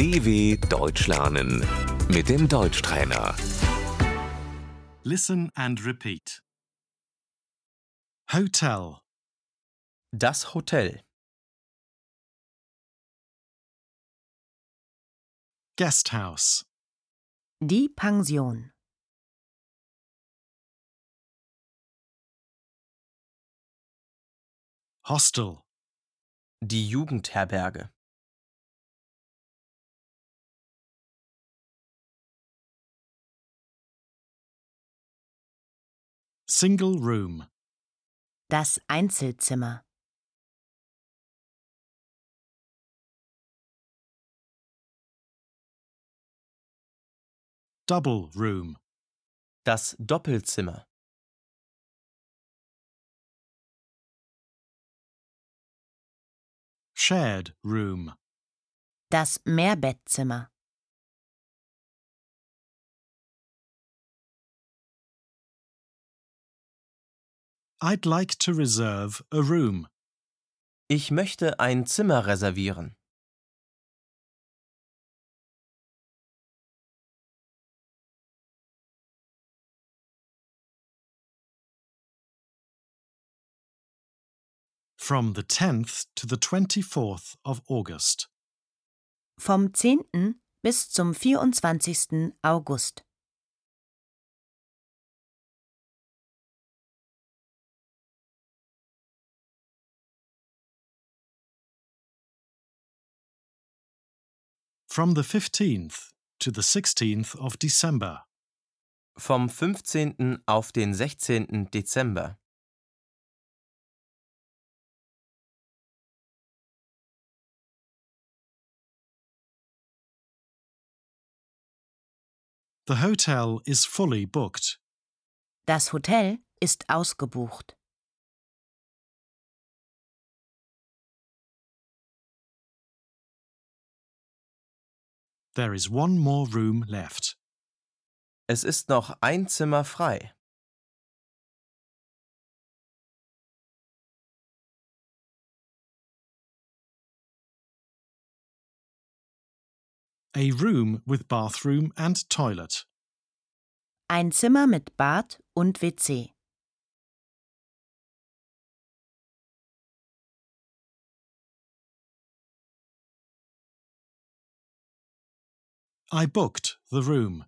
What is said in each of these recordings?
DW Deutsch lernen mit dem Deutschtrainer. Listen and repeat. Hotel, Das Hotel. guest house, Die Pension. hostel, Die Jugendherberge. Single room, Das Einzelzimmer. double room, Das Doppelzimmer. shared room, Das Mehrbettzimmer. I'd like to reserve a room. Ich möchte ein Zimmer reservieren. From the 10th to the 24th of August. Vom 10. bis zum 24. August. From the 15th to the 16th of December. Vom 15. auf den 16. Dezember. The hotel is fully booked. Das Hotel ist ausgebucht. There is one more room left. Es ist noch ein Zimmer frei. A room with bathroom and toilet. Ein Zimmer mit Bad und WC. I booked the room.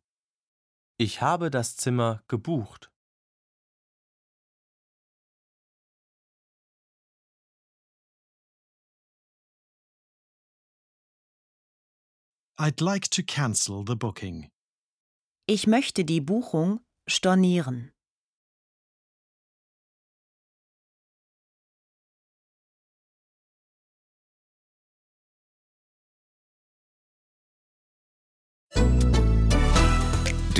Ich habe das Zimmer gebucht. I'd like to cancel the booking. Ich möchte die Buchung stornieren.